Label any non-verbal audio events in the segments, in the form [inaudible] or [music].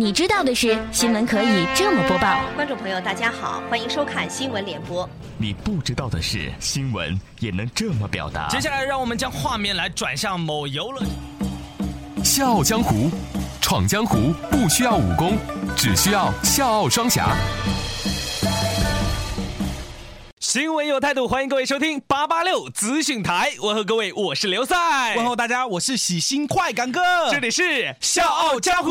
你知道的是，新闻可以这么播报。观众朋友，大家好，欢迎收看新闻联播。你不知道的是，新闻也能这么表达。接下来，让我们将画面来转向某游乐。笑傲江湖，闯江湖不需要武功，只需要笑傲双侠。新闻有态度，欢迎各位收听八八六资讯台。问候各位，我是刘赛。问候大家，我是喜新快感哥。这里是笑傲江湖。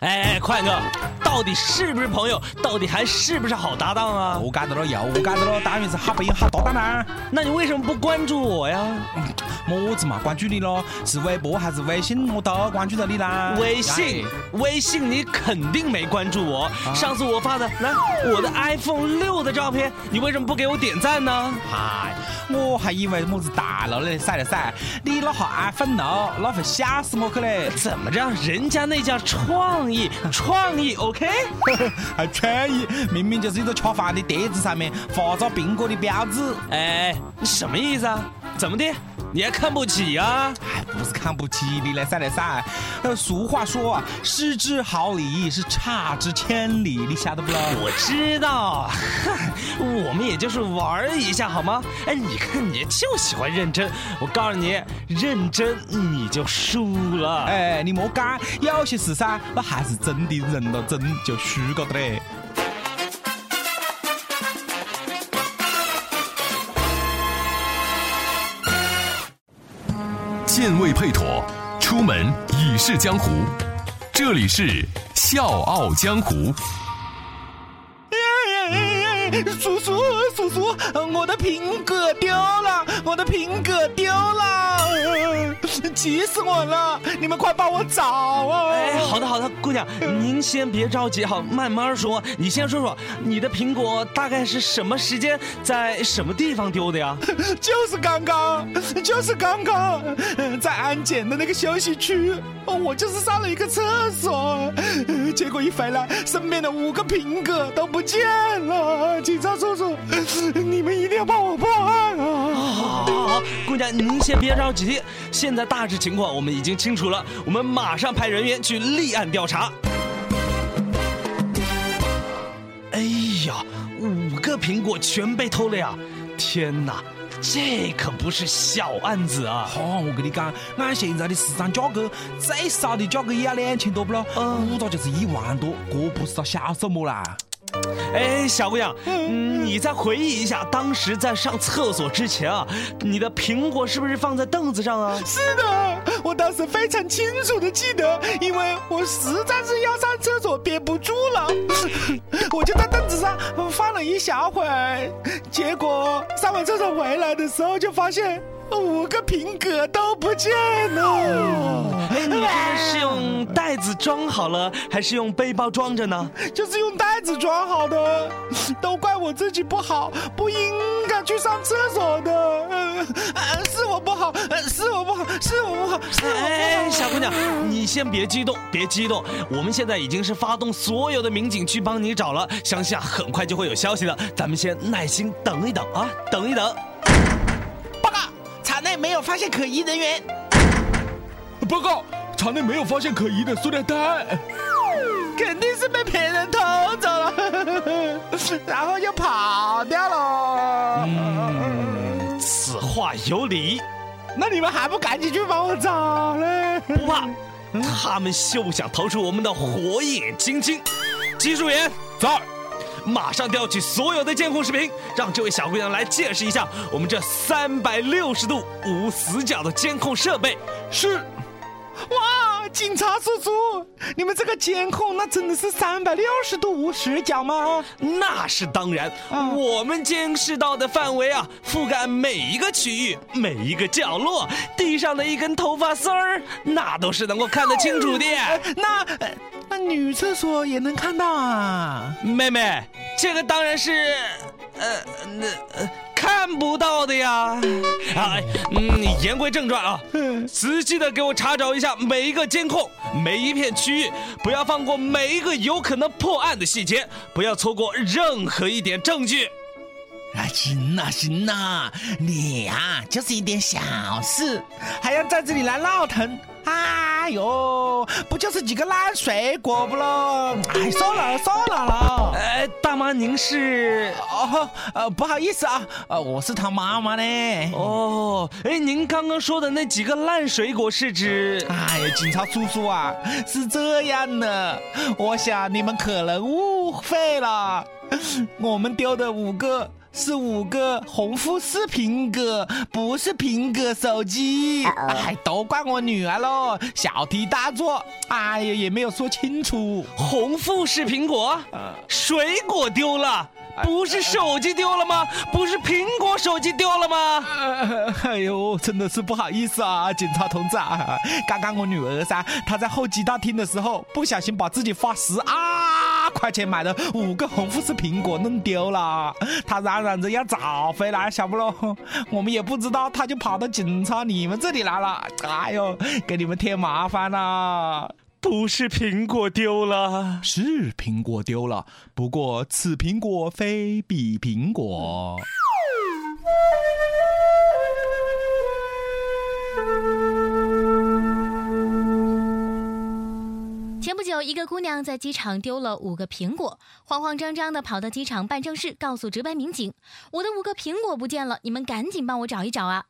哎，快哥，到底是不是朋友？到底还是不是好搭档啊？我干得了，又干得了，当然是好朋友、好搭档啦。那你为什么不关注我呀？么子嘛，关注你咯，是微博还是微信，我都关注着你啦。微信，微信你肯定没关注我。上次我发的来我的 iPhone 六的照片，你为什么不给我点赞呢？嗨，我还以为么子大了嘞，晒了晒。你那哈 iPhone 六，那会吓死我去嘞！怎么着？人家那叫创意，[laughs] 创意 OK？还 [laughs] 创意？明明就是一个吃饭的碟子上面画着苹果的标志。哎，你什么意思啊？怎么的？你还看不起呀？哎，不是看不起你来赛来赛。那，俗话说啊，失之毫厘是差之千里，你晓得不啦？我知道，[laughs] 我们也就是玩一下好吗？哎，你看你就喜欢认真，我告诉你，认真你就输了。哎，你莫干，有些事噻，那还是真的认了真就输个的嘞。剑未配妥，出门已是江湖。这里是笑傲江湖。叔叔，叔叔，我的苹果丢了，我的苹果丢了，急死我了！你们快帮我找啊！好的好的，姑娘，您先别着急，好，慢慢说。你先说说，你的苹果大概是什么时间，在什么地方丢的呀？[laughs] 就是刚刚，就是刚刚，在安检的那个休息区，我就是上了一个厕所，结果一回来，身边的五个苹果都不见了。警察叔叔，你们一定要帮我破案！姑娘，您先别着急。现在大致情况我们已经清楚了，我们马上派人员去立案调查。哎呀，五个苹果全被偷了呀！天哪，这可不是小案子啊！好，我跟你讲，按现在的市场价格，最少的价格也要两千多不咯？嗯，五个就是一万多，这不是个小数目啦？哎，小姑娘，嗯你再回忆一下，当时在上厕所之前啊，你的苹果是不是放在凳子上啊？是的，我当时非常清楚的记得，因为我实在是要上厕所憋不住了，[laughs] 我就在凳子上放了一小会儿，结果上完厕所回来的时候就发现。五个苹果都不见了！哎，你这个是用袋子装好了，还是用背包装着呢？就是用袋子装好的。都怪我自己不好，不应该去上厕所的。呃，是我不好，是我不好，是我不好，是我不好。哎，小姑娘，你先别激动，别激动。我们现在已经是发动所有的民警去帮你找了，相信啊，很快就会有消息的。咱们先耐心等一等啊，等一等。没有发现可疑人员。报告，场内没有发现可疑的塑料袋，肯定是被别人偷走了，[laughs] 然后就跑掉了。嗯，此话有理。那你们还不赶紧去帮我找嘞？不怕，他们休想逃出我们的火眼金睛。技术员在。马上调取所有的监控视频，让这位小姑娘来见识一下我们这三百六十度无死角的监控设备。是。哇，警察叔叔，你们这个监控那真的是三百六十度无死角吗？那是当然，啊我们监视到的范围啊，覆盖每一个区域、每一个角落，地上的一根头发丝儿，那都是能够看得清楚的。[laughs] 那呃那女厕所也能看到啊？妹妹，这个当然是，呃，那、呃、看不到的呀。啊，[laughs] 嗯，言归正传啊，仔细的给我查找一下每一个监控，每一片区域，不要放过每一个有可能破案的细节，不要错过任何一点证据。啊，行啦行啦，你呀、就是一点小事，还要在这里来闹腾。哎呦，不就是几个烂水果不咯？哎，算了算了了。呃，大妈，您是？哦，呃，不好意思啊，呃，我是他妈妈呢。哦，哎，您刚刚说的那几个烂水果是指？哎呀，警察叔叔啊，是这样的，我想你们可能误会了，我们丢的五个是五个红富士苹果，不是苹果手机。哎，都怪我女儿喽，小题大做。哎呀，也没有说清楚。红富士苹果，水果丢了，不是手机丢了吗？不是苹果手机丢了吗？呃 [laughs] 哎呦，真的是不好意思啊，警察同志啊！刚刚我女儿噻，她在候机大厅的时候，不小心把自己花十二块钱买的五个红富士苹果弄丢了，他嚷嚷着要找回来，小不咯？我们也不知道，他就跑到警察你们这里来了，哎呦，给你们添麻烦了。不是苹果丢了，是苹果丢了，不过此苹果非彼苹果。有，一个姑娘在机场丢了五个苹果，慌慌张张的跑到机场办正事，告诉值班民警：“我的五个苹果不见了，你们赶紧帮我找一找啊！”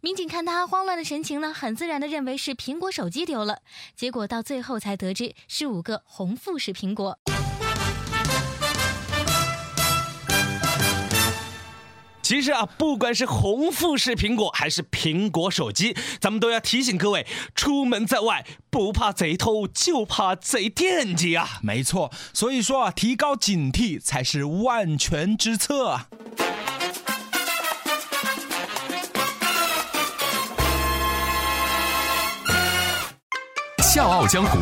民警看她慌乱的神情呢，很自然的认为是苹果手机丢了，结果到最后才得知是五个红富士苹果。其实啊，不管是红富士苹果还是苹果手机，咱们都要提醒各位：出门在外，不怕贼偷，就怕贼惦记啊！没错，所以说啊，提高警惕才是万全之策啊。笑傲江湖，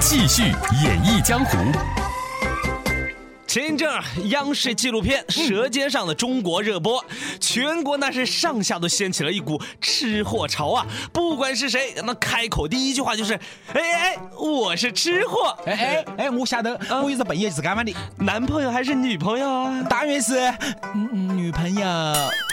继续演绎江湖。前一阵儿，央视纪录片《舌尖上的中国》热播，全国那是上下都掀起了一股吃货潮啊！不管是谁，那开口第一句话就是：“哎哎哎，我是吃货。哎哎哎，我晓得，我有个朋友是干嘛的，”男朋友还是女朋友啊？当然是女朋友。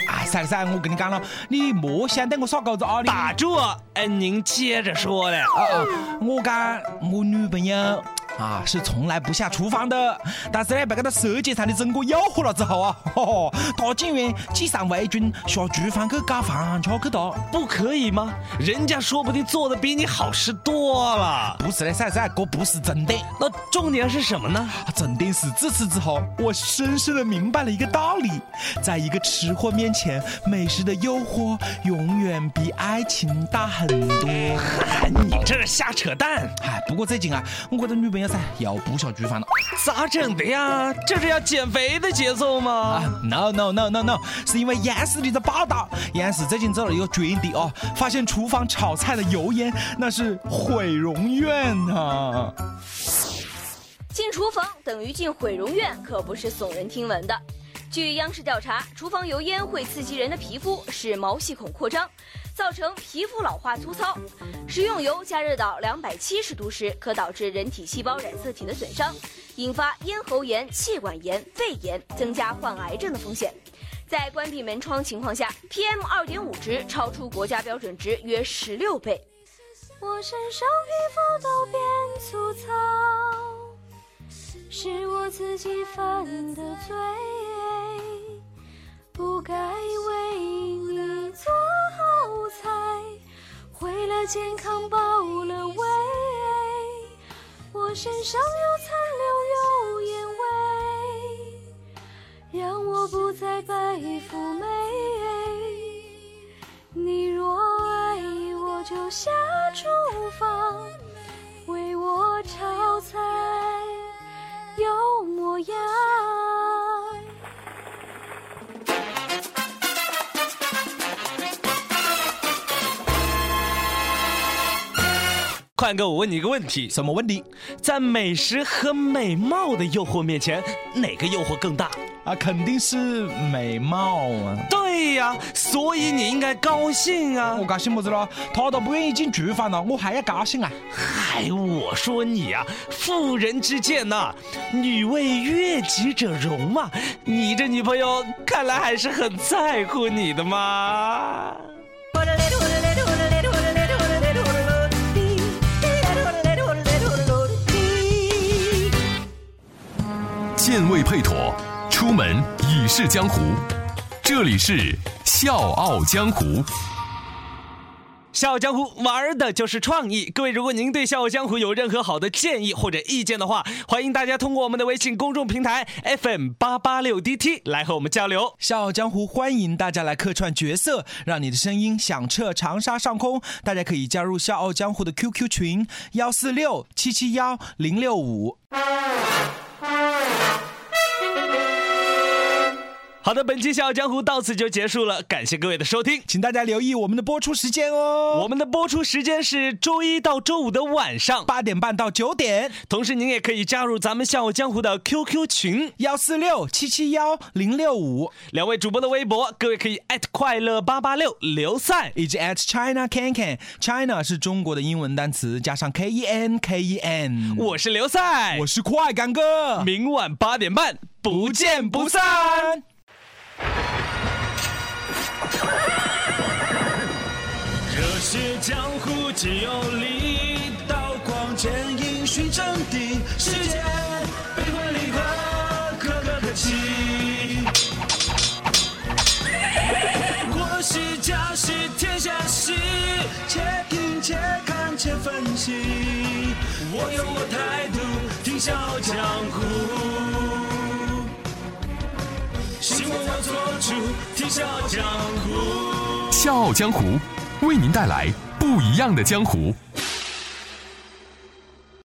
哎，算了算了，我跟你讲了，你莫想带我耍狗子啊！你打住！哎，您接着说嘞。啊啊！我讲我女朋友啊是从来不下厨房的，但是呢，被这个舌尖上的中国诱惑了之后啊，[laughs] 呵呵，她竟然挤上围裙下厨房去搞饭吃去了。不可以吗？人家说不定做的比你好吃多了。不是的，噻噻，这不是真的。那重点是什么呢？重点是自此之后，我深深的明白了一个道理：在一个吃货面前，美食的诱惑永远比爱情大很多。哎，你这是瞎扯淡！哎，不过最近啊，我的女朋友噻要不下厨房了。咋整的呀？这是要减肥的节奏吗？啊，no no no no no，是因为央视的报道，央视最近做了一个决定哦，发现厨房炒菜的油烟那是毁容院啊。进厨房等于进毁容院，可不是耸人听闻的。据央视调查，厨房油烟会刺激人的皮肤，使毛细孔扩张，造成皮肤老化粗糙。食用油加热到两百七十度时，可导致人体细胞染色体的损伤，引发咽喉炎、气管炎、肺炎，增加患癌症的风险。在关闭门窗情况下，PM 二点五值超出国家标准值约十六倍。我身上皮肤都变粗糙。是我自己犯的罪，不该为你做好菜，毁了健康，爆了胃。我身上有残留有烟味，让我不再白富美。你若爱我，就下厨房，为我炒菜有模样。宽哥，我问你一个问题：什么问题在美食和美貌的诱惑面前，哪个诱惑更大？啊？肯定是美貌啊！对呀，所以你应该高兴啊！我高兴么子了？他都不愿意进厨房了，我还要高兴啊！嗨，我说你啊，妇人之见呐、女为悦己者容嘛。你这女朋友看来还是很在乎你的嘛。健胃配妥，出门已是江湖。这里是《笑傲江湖》。笑傲江湖玩的就是创意。各位，如果您对《笑傲江湖》有任何好的建议或者意见的话，欢迎大家通过我们的微信公众平台 FM 八八六 DT 来和我们交流。笑傲江湖欢迎大家来客串角色，让你的声音响彻长沙上空。大家可以加入笑傲江湖的 QQ 群幺四六七七幺零六五。Thank you. 好的，本期《笑傲江湖》到此就结束了，感谢各位的收听。请大家留意我们的播出时间哦，我们的播出时间是周一到周五的晚上，八点半到九点，同时您也可以加入咱们《笑傲江湖》的 QQ 群幺四六七七幺零六五，两位主播的微博，各位可以艾特快乐八八六刘赛。以及 at China Can Can，China 是中国的英文单词，加上 K E N K E N。我是刘赛，我是快感哥，明晚八点半不见不散。是江湖皆有力，刀光剑影寻真谛，世间悲欢离合，可歌可泣。国事家事天下事，且听且看且分析。我有我态度，听笑傲江湖。希望要做出天笑江湖。《笑傲江湖》为您带来不一样的江湖。